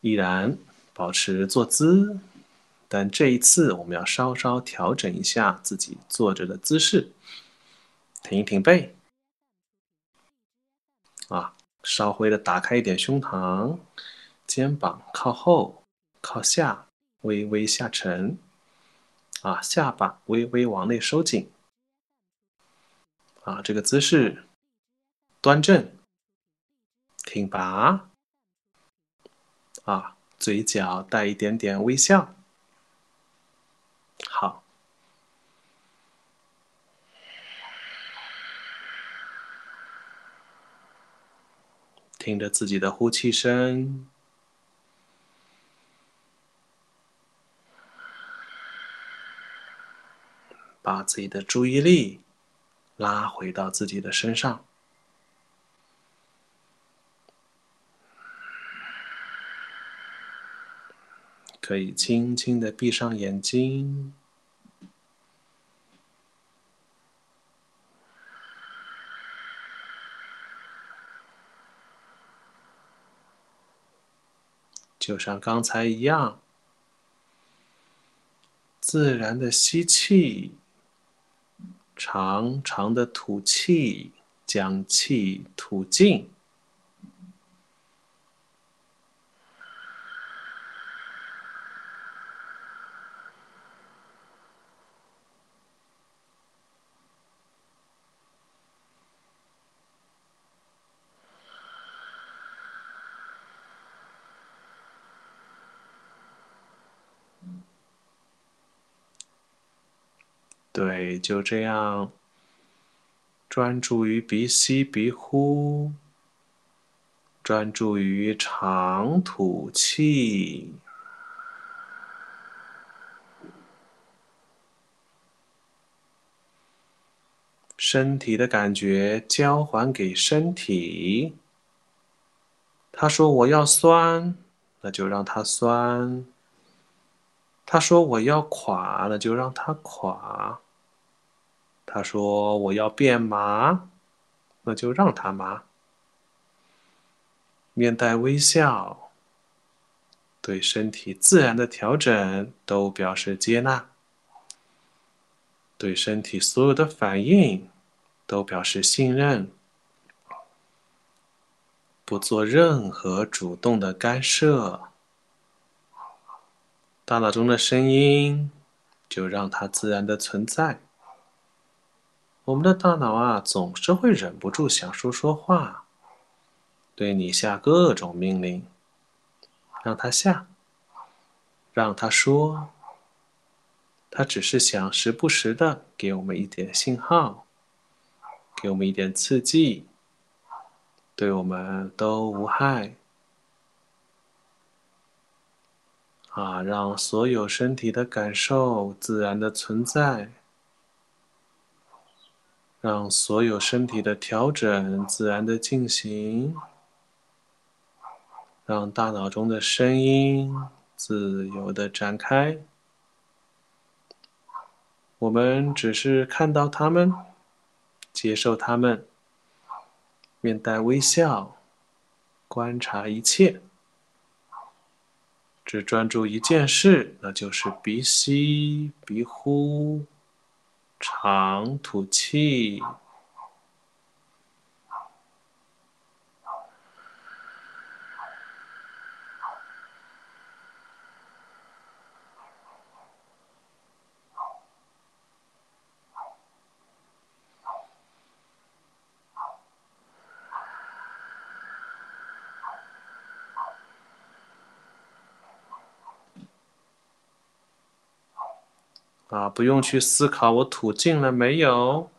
依然保持坐姿，但这一次我们要稍稍调整一下自己坐着的姿势，挺一挺背，啊，稍微的打开一点胸膛，肩膀靠后、靠下，微微下沉，啊，下巴微微往内收紧，啊，这个姿势端正、挺拔。啊，嘴角带一点点微笑。好，听着自己的呼气声，把自己的注意力拉回到自己的身上。可以轻轻的闭上眼睛，就像刚才一样，自然的吸气，长长的吐气，将气吐尽。对，就这样，专注于鼻吸鼻呼，专注于长吐气，身体的感觉交还给身体。他说：“我要酸，那就让它酸。”他说：“我要垮，那就让它垮。”他说：“我要变麻，那就让他麻。”面带微笑，对身体自然的调整都表示接纳，对身体所有的反应都表示信任，不做任何主动的干涉。大脑中的声音，就让它自然的存在。我们的大脑啊，总是会忍不住想说说话，对你下各种命令，让他下，让他说，他只是想时不时的给我们一点信号，给我们一点刺激，对我们都无害。啊，让所有身体的感受自然的存在。让所有身体的调整自然的进行，让大脑中的声音自由的展开。我们只是看到他们，接受他们，面带微笑，观察一切，只专注一件事，那就是鼻吸鼻呼。长吐气。啊，不用去思考我吐尽了没有，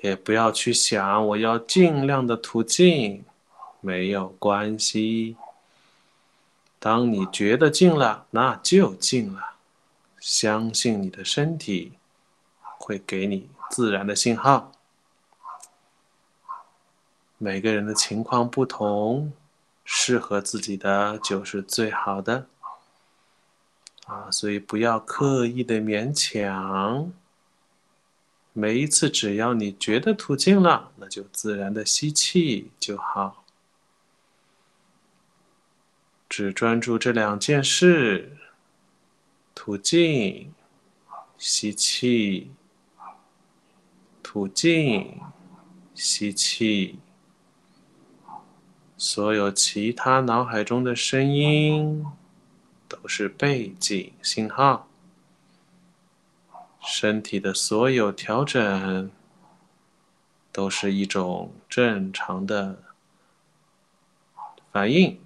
也不要去想我要尽量的吐尽，没有关系。当你觉得尽了，那就尽了。相信你的身体会给你自然的信号。每个人的情况不同，适合自己的就是最好的。啊，所以不要刻意的勉强。每一次只要你觉得吐尽了，那就自然的吸气就好。只专注这两件事：吐尽，吸气，吐尽，吸气。所有其他脑海中的声音都是背景信号。身体的所有调整都是一种正常的反应。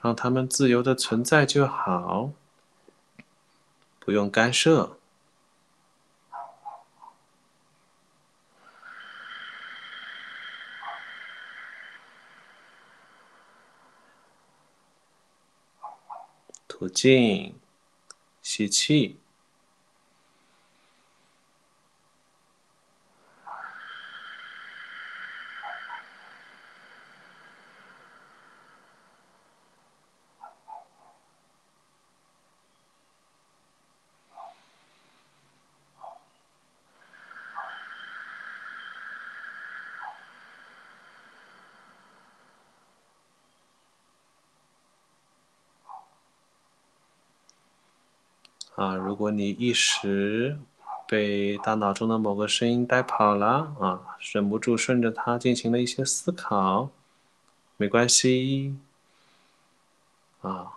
让他们自由的存在就好，不用干涉。吐尽，吸气。啊，如果你一时被大脑中的某个声音带跑了，啊，忍不住顺着它进行了一些思考，没关系。啊，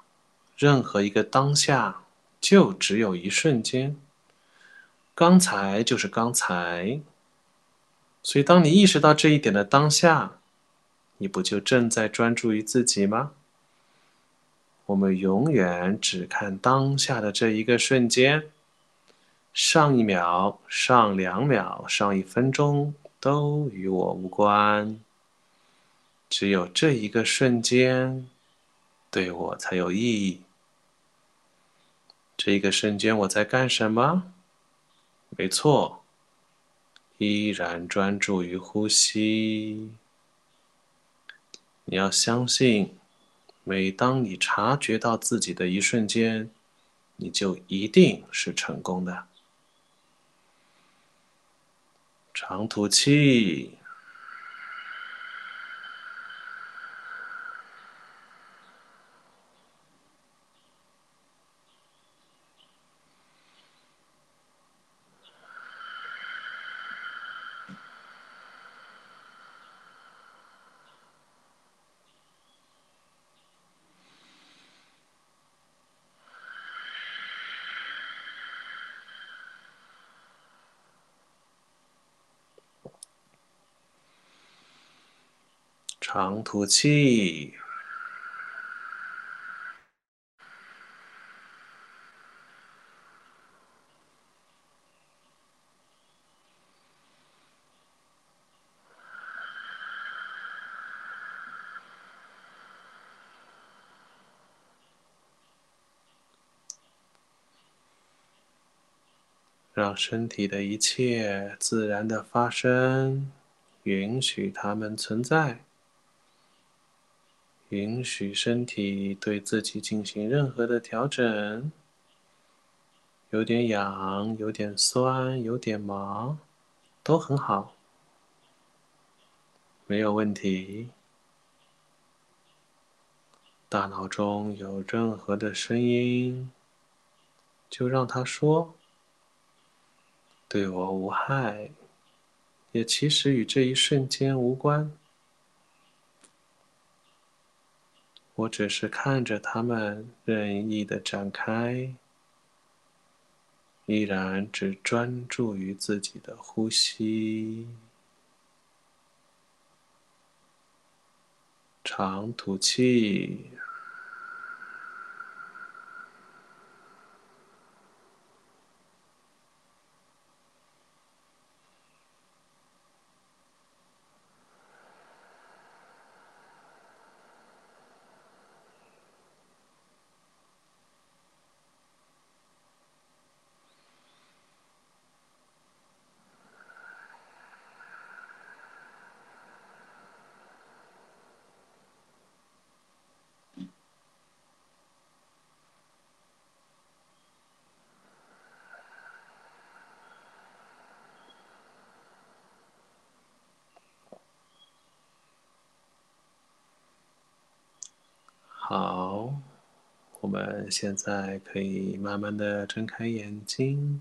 任何一个当下就只有一瞬间，刚才就是刚才。所以，当你意识到这一点的当下，你不就正在专注于自己吗？我们永远只看当下的这一个瞬间，上一秒、上两秒、上一分钟都与我无关。只有这一个瞬间，对我才有意义。这一个瞬间我在干什么？没错，依然专注于呼吸。你要相信。每当你察觉到自己的一瞬间，你就一定是成功的。长吐气。长吐气，让身体的一切自然的发生，允许它们存在。允许身体对自己进行任何的调整，有点痒，有点酸，有点麻，都很好，没有问题。大脑中有任何的声音，就让他说，对我无害，也其实与这一瞬间无关。我只是看着它们任意的展开，依然只专注于自己的呼吸，长吐气。好，我们现在可以慢慢的睁开眼睛，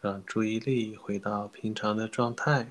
让注意力回到平常的状态。